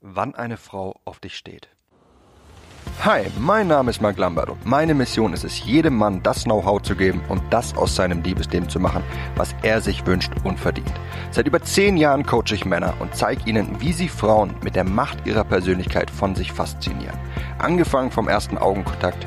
wann eine Frau auf dich steht. Hi, mein Name ist Mark Lambert und meine Mission ist es, jedem Mann das Know-how zu geben und das aus seinem Liebesleben zu machen, was er sich wünscht und verdient. Seit über zehn Jahren coache ich Männer und zeige ihnen, wie sie Frauen mit der Macht ihrer Persönlichkeit von sich faszinieren. Angefangen vom ersten Augenkontakt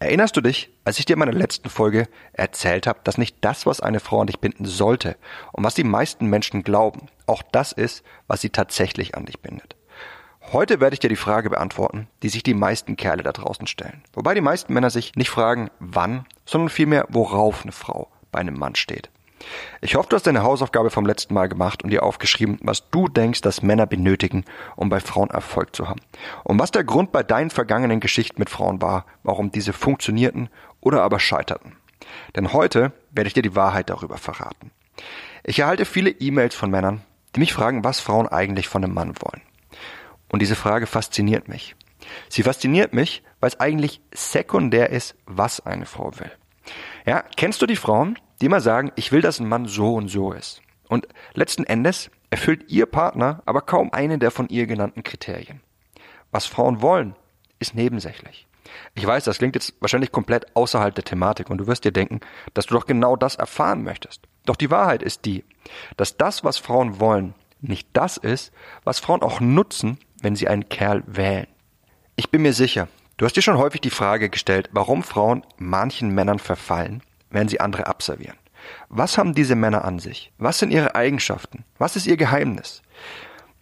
erinnerst du dich, als ich dir in meiner letzten Folge erzählt habe, dass nicht das, was eine Frau an dich binden sollte und was die meisten Menschen glauben, auch das ist, was sie tatsächlich an dich bindet? Heute werde ich dir die Frage beantworten, die sich die meisten Kerle da draußen stellen. Wobei die meisten Männer sich nicht fragen, wann, sondern vielmehr, worauf eine Frau bei einem Mann steht. Ich hoffe, du hast deine Hausaufgabe vom letzten Mal gemacht und dir aufgeschrieben, was du denkst, dass Männer benötigen, um bei Frauen Erfolg zu haben. Und was der Grund bei deinen vergangenen Geschichten mit Frauen war, warum diese funktionierten oder aber scheiterten. Denn heute werde ich dir die Wahrheit darüber verraten. Ich erhalte viele E-Mails von Männern, die mich fragen, was Frauen eigentlich von einem Mann wollen. Und diese Frage fasziniert mich. Sie fasziniert mich, weil es eigentlich sekundär ist, was eine Frau will. Ja, kennst du die Frauen, die immer sagen, ich will, dass ein Mann so und so ist? Und letzten Endes erfüllt ihr Partner aber kaum eine der von ihr genannten Kriterien. Was Frauen wollen, ist nebensächlich. Ich weiß, das klingt jetzt wahrscheinlich komplett außerhalb der Thematik und du wirst dir denken, dass du doch genau das erfahren möchtest. Doch die Wahrheit ist die, dass das, was Frauen wollen, nicht das ist, was Frauen auch nutzen, wenn sie einen Kerl wählen. Ich bin mir sicher, du hast dir schon häufig die Frage gestellt, warum Frauen manchen Männern verfallen, wenn sie andere abservieren. Was haben diese Männer an sich? Was sind ihre Eigenschaften? Was ist ihr Geheimnis?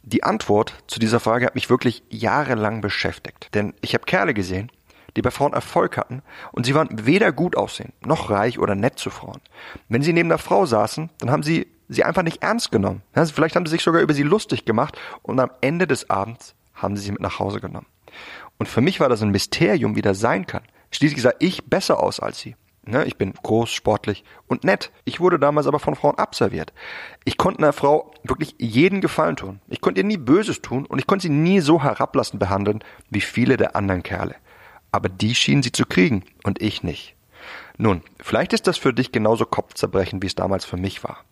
Die Antwort zu dieser Frage hat mich wirklich jahrelang beschäftigt. Denn ich habe Kerle gesehen, die bei Frauen Erfolg hatten und sie waren weder gut aussehen, noch reich oder nett zu Frauen. Wenn sie neben der Frau saßen, dann haben sie sie einfach nicht ernst genommen. Also vielleicht haben sie sich sogar über sie lustig gemacht und am Ende des Abends haben sie sie mit nach Hause genommen. Und für mich war das ein Mysterium, wie das sein kann. Schließlich sah ich besser aus als sie. Ne, ich bin groß, sportlich und nett. Ich wurde damals aber von Frauen abserviert. Ich konnte einer Frau wirklich jeden Gefallen tun. Ich konnte ihr nie Böses tun und ich konnte sie nie so herablassend behandeln wie viele der anderen Kerle. Aber die schienen sie zu kriegen und ich nicht. Nun, vielleicht ist das für dich genauso Kopfzerbrechen, wie es damals für mich war.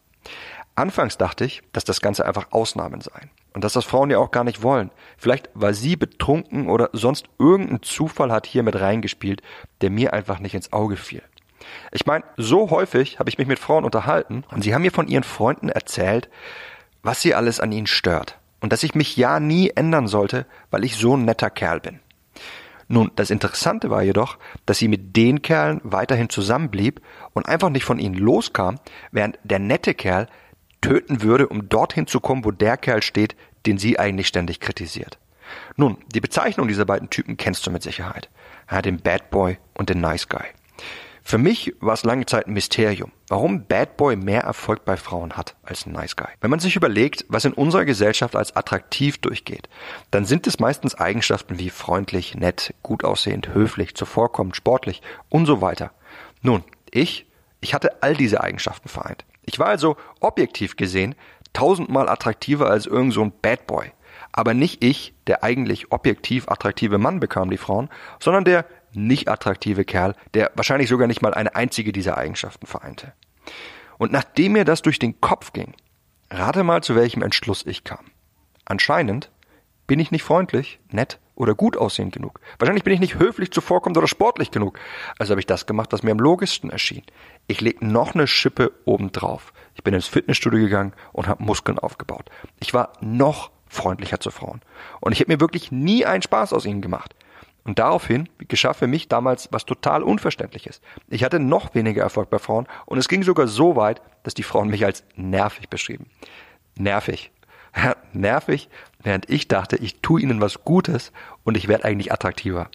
Anfangs dachte ich, dass das Ganze einfach Ausnahmen seien. Und dass das Frauen ja auch gar nicht wollen. Vielleicht war sie betrunken oder sonst irgendein Zufall hat hier mit reingespielt, der mir einfach nicht ins Auge fiel. Ich meine, so häufig habe ich mich mit Frauen unterhalten und sie haben mir von ihren Freunden erzählt, was sie alles an ihnen stört. Und dass ich mich ja nie ändern sollte, weil ich so ein netter Kerl bin. Nun, das Interessante war jedoch, dass sie mit den Kerlen weiterhin zusammenblieb und einfach nicht von ihnen loskam, während der nette Kerl töten würde, um dorthin zu kommen, wo der Kerl steht, den sie eigentlich ständig kritisiert. Nun, die Bezeichnung dieser beiden Typen kennst du mit Sicherheit. Ja, den Bad Boy und den Nice Guy. Für mich war es lange Zeit ein Mysterium, warum Bad Boy mehr Erfolg bei Frauen hat als Nice Guy. Wenn man sich überlegt, was in unserer Gesellschaft als attraktiv durchgeht, dann sind es meistens Eigenschaften wie freundlich, nett, gut aussehend, höflich, zuvorkommend, sportlich und so weiter. Nun, ich, ich hatte all diese Eigenschaften vereint. Ich war also objektiv gesehen tausendmal attraktiver als irgend so ein Bad Boy. Aber nicht ich, der eigentlich objektiv attraktive Mann bekam die Frauen, sondern der nicht attraktive Kerl, der wahrscheinlich sogar nicht mal eine einzige dieser Eigenschaften vereinte. Und nachdem mir das durch den Kopf ging, rate mal, zu welchem Entschluss ich kam. Anscheinend bin ich nicht freundlich, nett oder gut aussehend genug. Wahrscheinlich bin ich nicht höflich zuvorkommend oder sportlich genug. Also habe ich das gemacht, was mir am logischsten erschien. Ich leg noch eine Schippe obendrauf. Ich bin ins Fitnessstudio gegangen und habe Muskeln aufgebaut. Ich war noch freundlicher zu Frauen. Und ich habe mir wirklich nie einen Spaß aus ihnen gemacht. Und daraufhin geschah für mich damals was total Unverständliches. Ich hatte noch weniger Erfolg bei Frauen und es ging sogar so weit, dass die Frauen mich als nervig beschrieben. Nervig. nervig, während ich dachte, ich tue ihnen was Gutes und ich werde eigentlich attraktiver.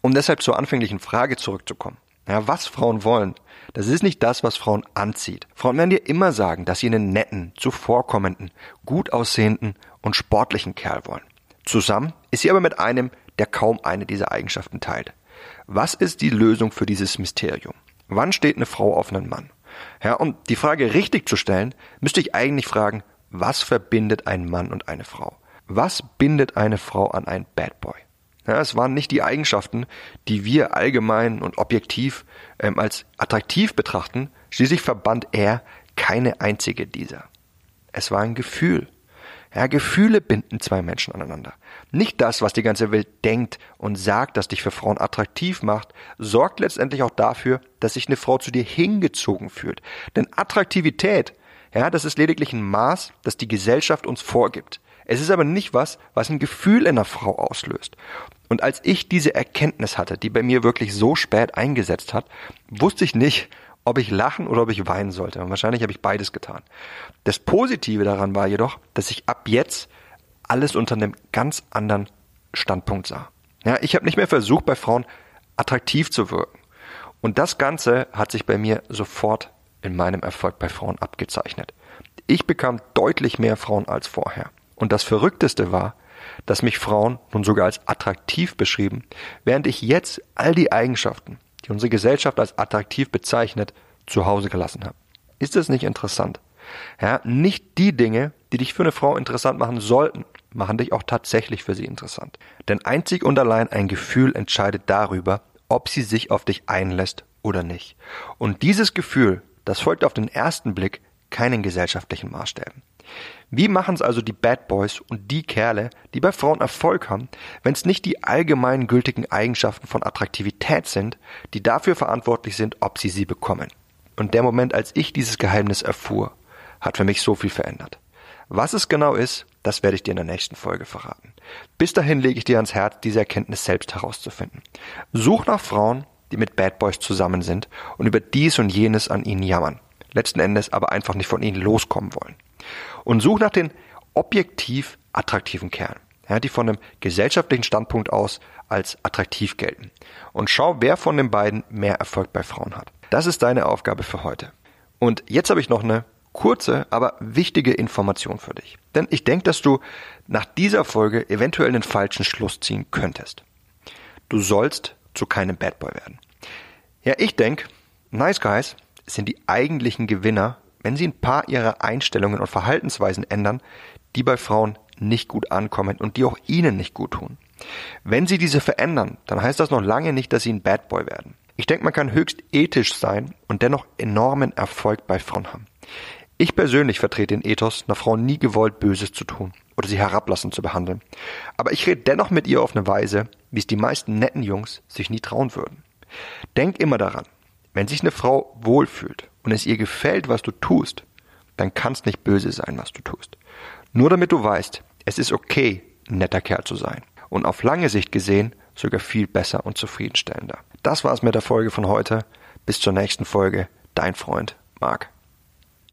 Um deshalb zur anfänglichen Frage zurückzukommen. Ja, was Frauen wollen, das ist nicht das, was Frauen anzieht. Frauen werden dir immer sagen, dass sie einen netten, zuvorkommenden, gut aussehenden und sportlichen Kerl wollen. Zusammen ist sie aber mit einem, der kaum eine dieser Eigenschaften teilt. Was ist die Lösung für dieses Mysterium? Wann steht eine Frau auf einen Mann? Ja, um die Frage richtig zu stellen, müsste ich eigentlich fragen, was verbindet ein Mann und eine Frau? Was bindet eine Frau an einen Bad Boy? Ja, es waren nicht die Eigenschaften, die wir allgemein und objektiv ähm, als attraktiv betrachten. Schließlich verband er keine einzige dieser. Es war ein Gefühl. Ja, Gefühle binden zwei Menschen aneinander. Nicht das, was die ganze Welt denkt und sagt, dass dich für Frauen attraktiv macht, sorgt letztendlich auch dafür, dass sich eine Frau zu dir hingezogen fühlt. Denn Attraktivität, ja, das ist lediglich ein Maß, das die Gesellschaft uns vorgibt. Es ist aber nicht was, was ein Gefühl in einer Frau auslöst. Und als ich diese Erkenntnis hatte, die bei mir wirklich so spät eingesetzt hat, wusste ich nicht, ob ich lachen oder ob ich weinen sollte. Und wahrscheinlich habe ich beides getan. Das Positive daran war jedoch, dass ich ab jetzt alles unter einem ganz anderen Standpunkt sah. Ja, ich habe nicht mehr versucht, bei Frauen attraktiv zu wirken. Und das Ganze hat sich bei mir sofort in meinem Erfolg bei Frauen abgezeichnet. Ich bekam deutlich mehr Frauen als vorher. Und das Verrückteste war, dass mich Frauen nun sogar als attraktiv beschrieben, während ich jetzt all die Eigenschaften, die unsere Gesellschaft als attraktiv bezeichnet, zu Hause gelassen habe. Ist es nicht interessant? Ja, nicht die Dinge, die dich für eine Frau interessant machen sollten, machen dich auch tatsächlich für sie interessant. Denn einzig und allein ein Gefühl entscheidet darüber, ob sie sich auf dich einlässt oder nicht. Und dieses Gefühl, das folgt auf den ersten Blick keinen gesellschaftlichen Maßstäben. Wie machen es also die Bad Boys und die Kerle, die bei Frauen Erfolg haben, wenn es nicht die allgemein gültigen Eigenschaften von Attraktivität sind, die dafür verantwortlich sind, ob sie sie bekommen? Und der Moment, als ich dieses Geheimnis erfuhr, hat für mich so viel verändert. Was es genau ist, das werde ich dir in der nächsten Folge verraten. Bis dahin lege ich dir ans Herz, diese Erkenntnis selbst herauszufinden. Such nach Frauen, die mit Bad Boys zusammen sind und über dies und jenes an ihnen jammern, letzten Endes aber einfach nicht von ihnen loskommen wollen und such nach den objektiv attraktiven Kerlen, ja, die von einem gesellschaftlichen Standpunkt aus als attraktiv gelten. Und schau, wer von den beiden mehr Erfolg bei Frauen hat. Das ist deine Aufgabe für heute. Und jetzt habe ich noch eine kurze, aber wichtige Information für dich. Denn ich denke, dass du nach dieser Folge eventuell einen falschen Schluss ziehen könntest. Du sollst zu keinem Bad Boy werden. Ja, ich denke, Nice Guys sind die eigentlichen Gewinner wenn Sie ein paar Ihrer Einstellungen und Verhaltensweisen ändern, die bei Frauen nicht gut ankommen und die auch Ihnen nicht gut tun. Wenn Sie diese verändern, dann heißt das noch lange nicht, dass Sie ein Bad Boy werden. Ich denke, man kann höchst ethisch sein und dennoch enormen Erfolg bei Frauen haben. Ich persönlich vertrete den Ethos, einer Frau nie gewollt Böses zu tun oder sie herablassend zu behandeln. Aber ich rede dennoch mit ihr auf eine Weise, wie es die meisten netten Jungs sich nie trauen würden. Denk immer daran, wenn sich eine Frau wohlfühlt und es ihr gefällt, was du tust, dann kann es nicht böse sein, was du tust. Nur damit du weißt, es ist okay, ein netter Kerl zu sein. Und auf lange Sicht gesehen sogar viel besser und zufriedenstellender. Das war's mit der Folge von heute. Bis zur nächsten Folge. Dein Freund Marc.